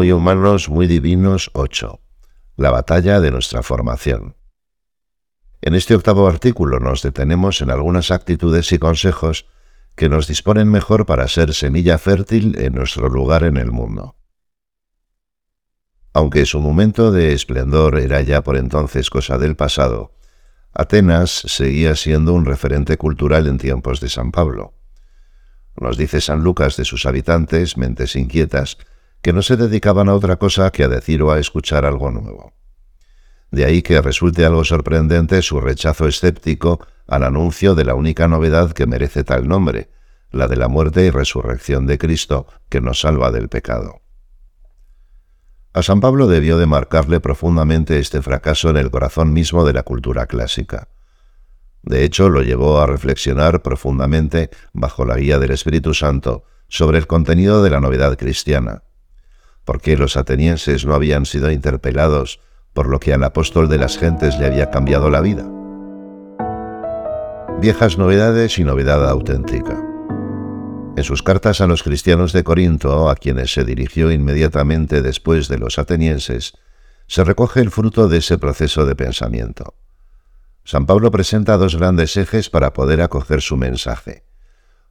muy humanos, muy divinos 8. La batalla de nuestra formación. En este octavo artículo nos detenemos en algunas actitudes y consejos que nos disponen mejor para ser semilla fértil en nuestro lugar en el mundo. Aunque su momento de esplendor era ya por entonces cosa del pasado, Atenas seguía siendo un referente cultural en tiempos de San Pablo. Nos dice San Lucas de sus habitantes, mentes inquietas, que no se dedicaban a otra cosa que a decir o a escuchar algo nuevo. De ahí que resulte algo sorprendente su rechazo escéptico al anuncio de la única novedad que merece tal nombre, la de la muerte y resurrección de Cristo, que nos salva del pecado. A San Pablo debió de marcarle profundamente este fracaso en el corazón mismo de la cultura clásica. De hecho, lo llevó a reflexionar profundamente, bajo la guía del Espíritu Santo, sobre el contenido de la novedad cristiana. ¿Por qué los atenienses no habían sido interpelados por lo que al apóstol de las gentes le había cambiado la vida? Viejas novedades y novedad auténtica. En sus cartas a los cristianos de Corinto, a quienes se dirigió inmediatamente después de los atenienses, se recoge el fruto de ese proceso de pensamiento. San Pablo presenta dos grandes ejes para poder acoger su mensaje.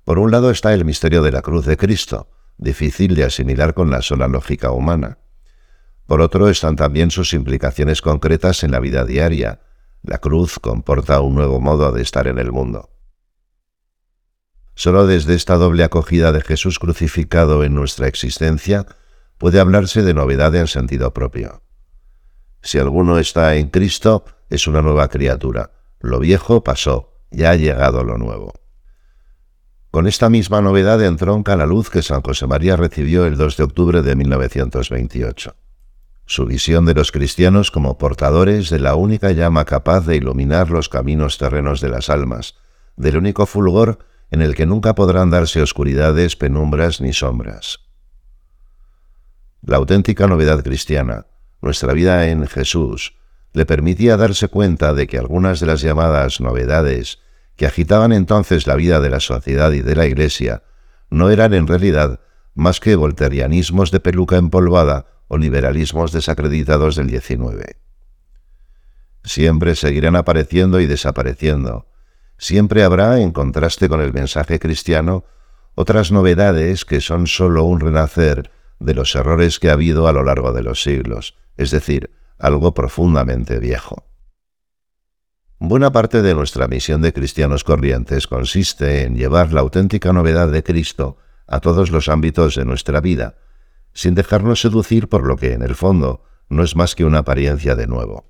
Por un lado está el misterio de la cruz de Cristo, difícil de asimilar con la sola lógica humana. Por otro están también sus implicaciones concretas en la vida diaria. La cruz comporta un nuevo modo de estar en el mundo. Solo desde esta doble acogida de Jesús crucificado en nuestra existencia puede hablarse de novedad en sentido propio. Si alguno está en Cristo, es una nueva criatura. Lo viejo pasó, ya ha llegado lo nuevo. Con esta misma novedad entronca la luz que San José María recibió el 2 de octubre de 1928. Su visión de los cristianos como portadores de la única llama capaz de iluminar los caminos terrenos de las almas, del único fulgor en el que nunca podrán darse oscuridades, penumbras ni sombras. La auténtica novedad cristiana, nuestra vida en Jesús, le permitía darse cuenta de que algunas de las llamadas novedades que agitaban entonces la vida de la sociedad y de la Iglesia no eran en realidad más que volterianismos de peluca empolvada o liberalismos desacreditados del XIX. Siempre seguirán apareciendo y desapareciendo, siempre habrá, en contraste con el mensaje cristiano, otras novedades que son sólo un renacer de los errores que ha habido a lo largo de los siglos, es decir, algo profundamente viejo. Buena parte de nuestra misión de cristianos corrientes consiste en llevar la auténtica novedad de Cristo a todos los ámbitos de nuestra vida, sin dejarnos seducir por lo que, en el fondo, no es más que una apariencia de nuevo.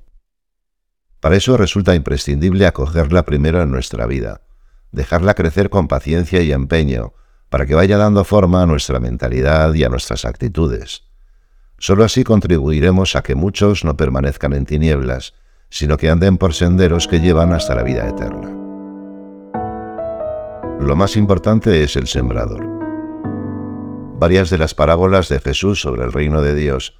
Para eso resulta imprescindible acogerla primero en nuestra vida, dejarla crecer con paciencia y empeño, para que vaya dando forma a nuestra mentalidad y a nuestras actitudes. Solo así contribuiremos a que muchos no permanezcan en tinieblas, sino que anden por senderos que llevan hasta la vida eterna. Lo más importante es el sembrador. Varias de las parábolas de Jesús sobre el reino de Dios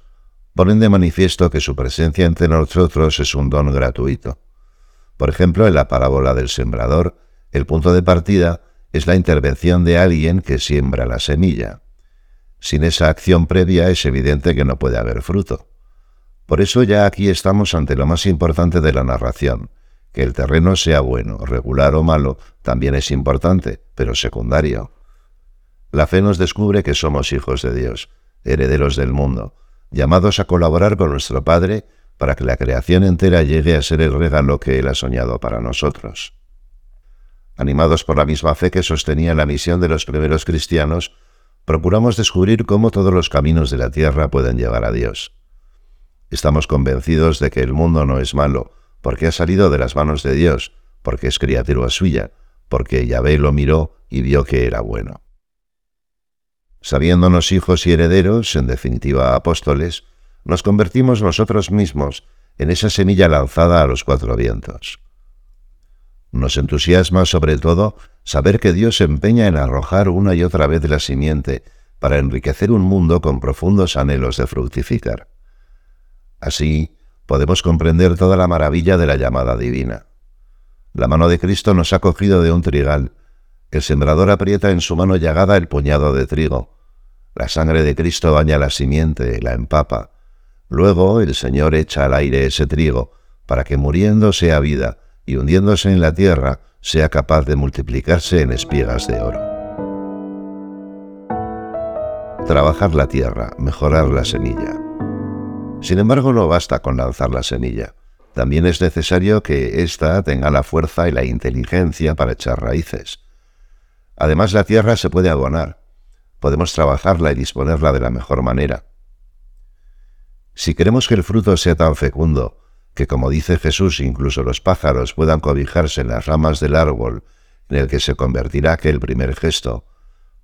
ponen de manifiesto que su presencia entre nosotros es un don gratuito. Por ejemplo, en la parábola del sembrador, el punto de partida es la intervención de alguien que siembra la semilla. Sin esa acción previa es evidente que no puede haber fruto. Por eso ya aquí estamos ante lo más importante de la narración. Que el terreno sea bueno, regular o malo, también es importante, pero secundario. La fe nos descubre que somos hijos de Dios, herederos del mundo, llamados a colaborar con nuestro Padre para que la creación entera llegue a ser el regalo que Él ha soñado para nosotros. Animados por la misma fe que sostenía la misión de los primeros cristianos, procuramos descubrir cómo todos los caminos de la tierra pueden llevar a Dios. Estamos convencidos de que el mundo no es malo, porque ha salido de las manos de Dios, porque es criatura suya, porque Yahvé lo miró y vio que era bueno. Sabiéndonos hijos y herederos, en definitiva apóstoles, nos convertimos nosotros mismos en esa semilla lanzada a los cuatro vientos. Nos entusiasma sobre todo saber que Dios se empeña en arrojar una y otra vez la simiente para enriquecer un mundo con profundos anhelos de fructificar. Así podemos comprender toda la maravilla de la llamada divina. La mano de Cristo nos ha cogido de un trigal el sembrador aprieta en su mano llagada el puñado de trigo. La sangre de Cristo baña la simiente, la empapa. Luego el Señor echa al aire ese trigo, para que muriendo sea vida y hundiéndose en la tierra sea capaz de multiplicarse en espigas de oro. Trabajar la tierra, mejorar la semilla. Sin embargo, no basta con lanzar la semilla. También es necesario que ésta tenga la fuerza y la inteligencia para echar raíces. Además, la tierra se puede abonar. Podemos trabajarla y disponerla de la mejor manera. Si queremos que el fruto sea tan fecundo, que como dice Jesús, incluso los pájaros puedan cobijarse en las ramas del árbol en el que se convertirá aquel primer gesto,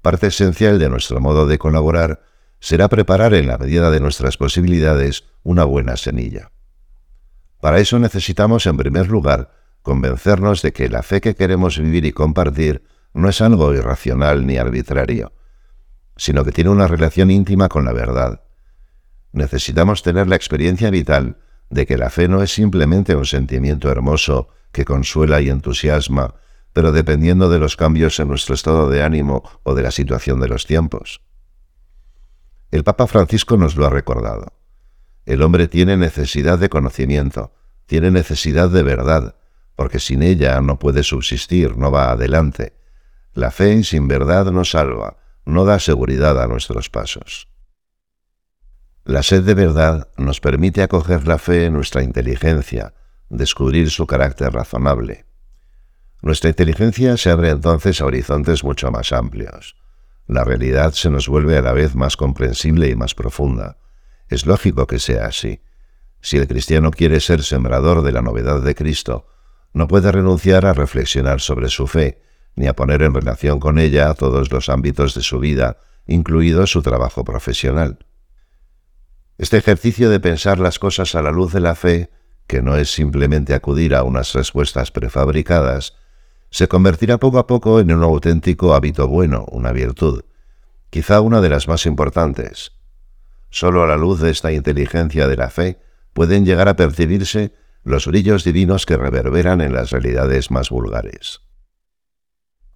parte esencial de nuestro modo de colaborar será preparar en la medida de nuestras posibilidades una buena semilla. Para eso necesitamos, en primer lugar, convencernos de que la fe que queremos vivir y compartir no es algo irracional ni arbitrario, sino que tiene una relación íntima con la verdad. Necesitamos tener la experiencia vital de que la fe no es simplemente un sentimiento hermoso que consuela y entusiasma, pero dependiendo de los cambios en nuestro estado de ánimo o de la situación de los tiempos. El Papa Francisco nos lo ha recordado. El hombre tiene necesidad de conocimiento, tiene necesidad de verdad, porque sin ella no puede subsistir, no va adelante. La fe sin verdad no salva, no da seguridad a nuestros pasos. La sed de verdad nos permite acoger la fe en nuestra inteligencia, descubrir su carácter razonable. Nuestra inteligencia se abre entonces a horizontes mucho más amplios. La realidad se nos vuelve a la vez más comprensible y más profunda. Es lógico que sea así. Si el cristiano quiere ser sembrador de la novedad de Cristo, no puede renunciar a reflexionar sobre su fe, ni a poner en relación con ella todos los ámbitos de su vida, incluido su trabajo profesional. Este ejercicio de pensar las cosas a la luz de la fe, que no es simplemente acudir a unas respuestas prefabricadas, se convertirá poco a poco en un auténtico hábito bueno, una virtud, quizá una de las más importantes, Solo a la luz de esta inteligencia de la fe pueden llegar a percibirse los brillos divinos que reverberan en las realidades más vulgares.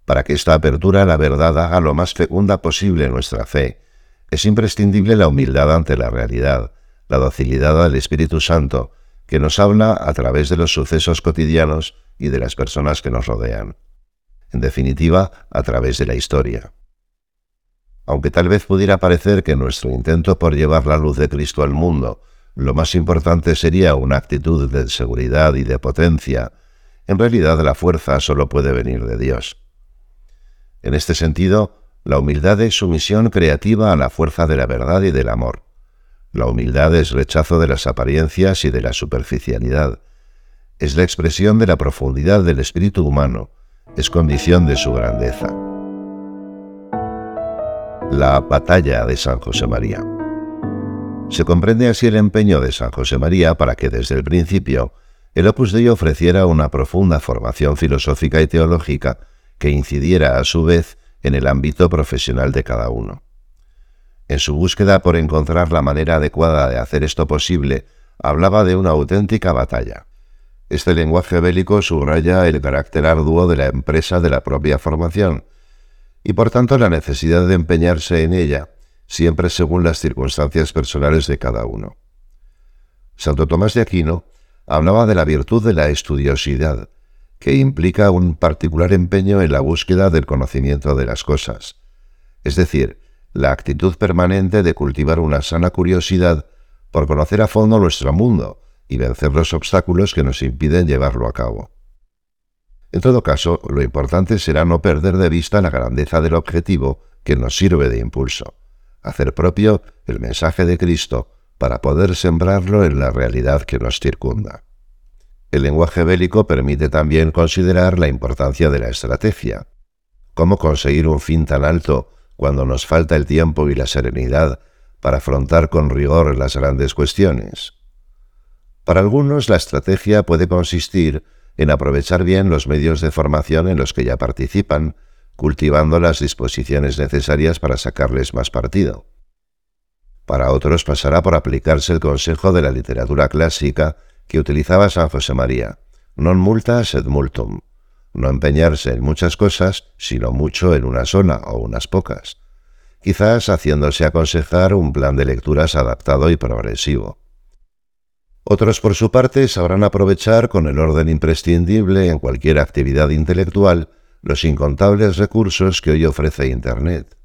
Para que esta apertura a la verdad haga lo más fecunda posible nuestra fe, es imprescindible la humildad ante la realidad, la docilidad al Espíritu Santo, que nos habla a través de los sucesos cotidianos y de las personas que nos rodean. En definitiva, a través de la historia aunque tal vez pudiera parecer que nuestro intento por llevar la luz de Cristo al mundo, lo más importante sería una actitud de seguridad y de potencia, en realidad la fuerza solo puede venir de Dios. En este sentido, la humildad es sumisión creativa a la fuerza de la verdad y del amor. La humildad es rechazo de las apariencias y de la superficialidad. Es la expresión de la profundidad del espíritu humano, es condición de su grandeza la batalla de San José María. Se comprende así el empeño de San José María para que desde el principio el Opus Dei ofreciera una profunda formación filosófica y teológica que incidiera a su vez en el ámbito profesional de cada uno. En su búsqueda por encontrar la manera adecuada de hacer esto posible, hablaba de una auténtica batalla. Este lenguaje bélico subraya el carácter arduo de la empresa de la propia formación, y por tanto la necesidad de empeñarse en ella, siempre según las circunstancias personales de cada uno. Santo Tomás de Aquino hablaba de la virtud de la estudiosidad, que implica un particular empeño en la búsqueda del conocimiento de las cosas, es decir, la actitud permanente de cultivar una sana curiosidad por conocer a fondo nuestro mundo y vencer los obstáculos que nos impiden llevarlo a cabo. En todo caso, lo importante será no perder de vista la grandeza del objetivo que nos sirve de impulso, hacer propio el mensaje de Cristo para poder sembrarlo en la realidad que nos circunda. El lenguaje bélico permite también considerar la importancia de la estrategia. ¿Cómo conseguir un fin tan alto cuando nos falta el tiempo y la serenidad para afrontar con rigor las grandes cuestiones? Para algunos la estrategia puede consistir en aprovechar bien los medios de formación en los que ya participan, cultivando las disposiciones necesarias para sacarles más partido. Para otros pasará por aplicarse el consejo de la literatura clásica que utilizaba San José María, non multa sed multum, no empeñarse en muchas cosas, sino mucho en una sola o unas pocas. quizás haciéndose aconsejar un plan de lecturas adaptado y progresivo. Otros, por su parte, sabrán aprovechar con el orden imprescindible en cualquier actividad intelectual los incontables recursos que hoy ofrece Internet.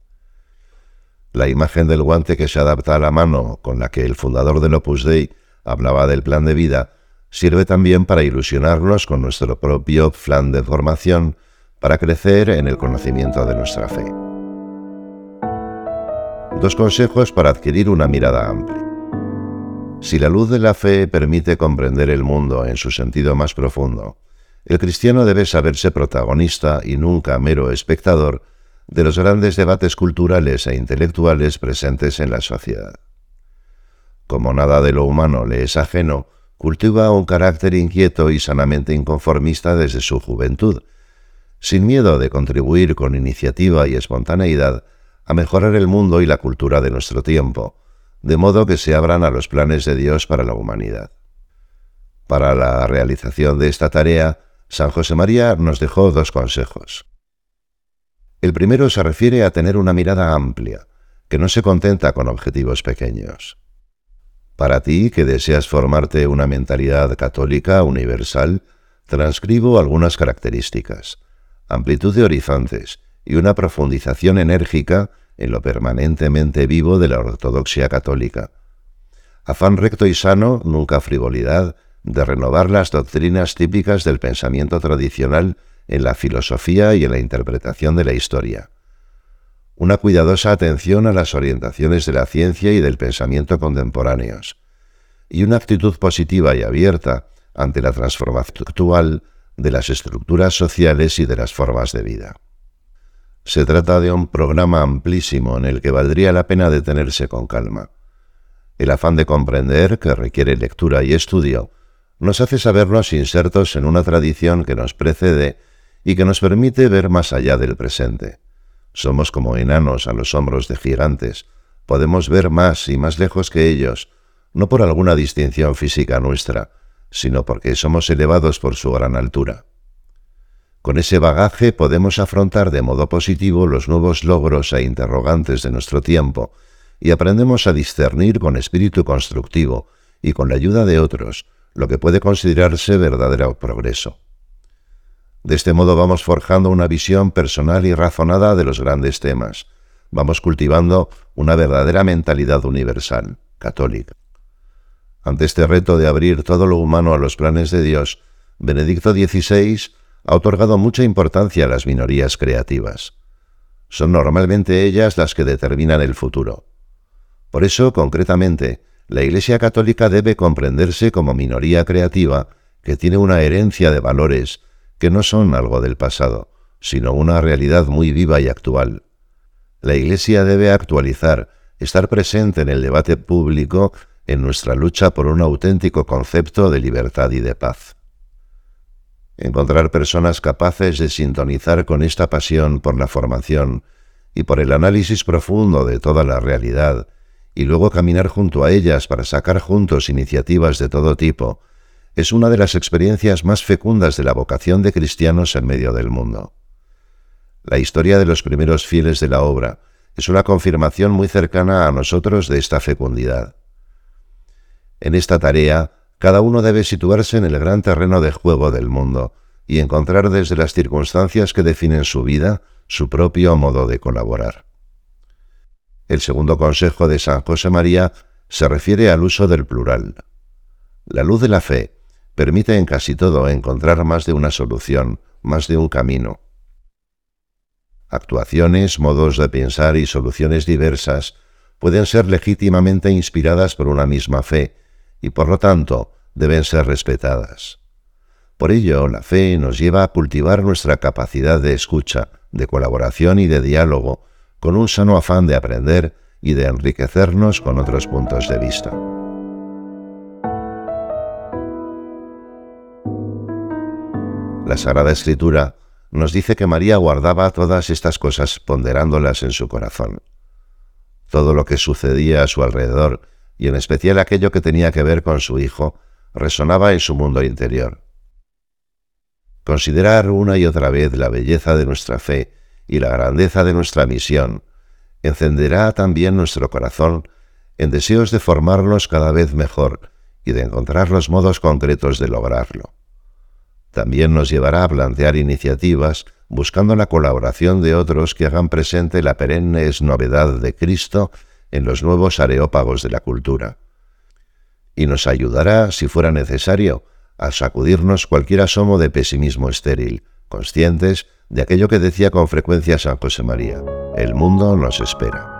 La imagen del guante que se adapta a la mano con la que el fundador del Opus Dei hablaba del plan de vida sirve también para ilusionarnos con nuestro propio plan de formación para crecer en el conocimiento de nuestra fe. Dos consejos para adquirir una mirada amplia. Si la luz de la fe permite comprender el mundo en su sentido más profundo, el cristiano debe saberse protagonista y nunca mero espectador de los grandes debates culturales e intelectuales presentes en la sociedad. Como nada de lo humano le es ajeno, cultiva un carácter inquieto y sanamente inconformista desde su juventud, sin miedo de contribuir con iniciativa y espontaneidad a mejorar el mundo y la cultura de nuestro tiempo, de modo que se abran a los planes de Dios para la humanidad. Para la realización de esta tarea, San José María nos dejó dos consejos. El primero se refiere a tener una mirada amplia, que no se contenta con objetivos pequeños. Para ti, que deseas formarte una mentalidad católica universal, transcribo algunas características, amplitud de horizontes y una profundización enérgica en lo permanentemente vivo de la ortodoxia católica. Afán recto y sano, nunca frivolidad, de renovar las doctrinas típicas del pensamiento tradicional en la filosofía y en la interpretación de la historia una cuidadosa atención a las orientaciones de la ciencia y del pensamiento contemporáneos, y una actitud positiva y abierta ante la transformación actual de las estructuras sociales y de las formas de vida. Se trata de un programa amplísimo en el que valdría la pena detenerse con calma. El afán de comprender, que requiere lectura y estudio, nos hace sabernos insertos en una tradición que nos precede y que nos permite ver más allá del presente. Somos como enanos a los hombros de gigantes. Podemos ver más y más lejos que ellos, no por alguna distinción física nuestra, sino porque somos elevados por su gran altura. Con ese bagaje podemos afrontar de modo positivo los nuevos logros e interrogantes de nuestro tiempo, y aprendemos a discernir con espíritu constructivo y con la ayuda de otros lo que puede considerarse verdadero progreso. De este modo vamos forjando una visión personal y razonada de los grandes temas. Vamos cultivando una verdadera mentalidad universal, católica. Ante este reto de abrir todo lo humano a los planes de Dios, Benedicto XVI ha otorgado mucha importancia a las minorías creativas. Son normalmente ellas las que determinan el futuro. Por eso, concretamente, la Iglesia Católica debe comprenderse como minoría creativa que tiene una herencia de valores que no son algo del pasado, sino una realidad muy viva y actual. La Iglesia debe actualizar, estar presente en el debate público en nuestra lucha por un auténtico concepto de libertad y de paz. Encontrar personas capaces de sintonizar con esta pasión por la formación y por el análisis profundo de toda la realidad, y luego caminar junto a ellas para sacar juntos iniciativas de todo tipo, es una de las experiencias más fecundas de la vocación de cristianos en medio del mundo. La historia de los primeros fieles de la obra es una confirmación muy cercana a nosotros de esta fecundidad. En esta tarea, cada uno debe situarse en el gran terreno de juego del mundo y encontrar desde las circunstancias que definen su vida su propio modo de colaborar. El segundo consejo de San José María se refiere al uso del plural. La luz de la fe permite en casi todo encontrar más de una solución, más de un camino. Actuaciones, modos de pensar y soluciones diversas pueden ser legítimamente inspiradas por una misma fe y por lo tanto deben ser respetadas. Por ello, la fe nos lleva a cultivar nuestra capacidad de escucha, de colaboración y de diálogo, con un sano afán de aprender y de enriquecernos con otros puntos de vista. La Sagrada Escritura nos dice que María guardaba todas estas cosas ponderándolas en su corazón. Todo lo que sucedía a su alrededor, y en especial aquello que tenía que ver con su hijo, resonaba en su mundo interior. Considerar una y otra vez la belleza de nuestra fe y la grandeza de nuestra misión encenderá también nuestro corazón en deseos de formarnos cada vez mejor y de encontrar los modos concretos de lograrlo. También nos llevará a plantear iniciativas buscando la colaboración de otros que hagan presente la perenne novedad de Cristo en los nuevos areópagos de la cultura. Y nos ayudará, si fuera necesario, a sacudirnos cualquier asomo de pesimismo estéril, conscientes de aquello que decía con frecuencia San José María, el mundo nos espera.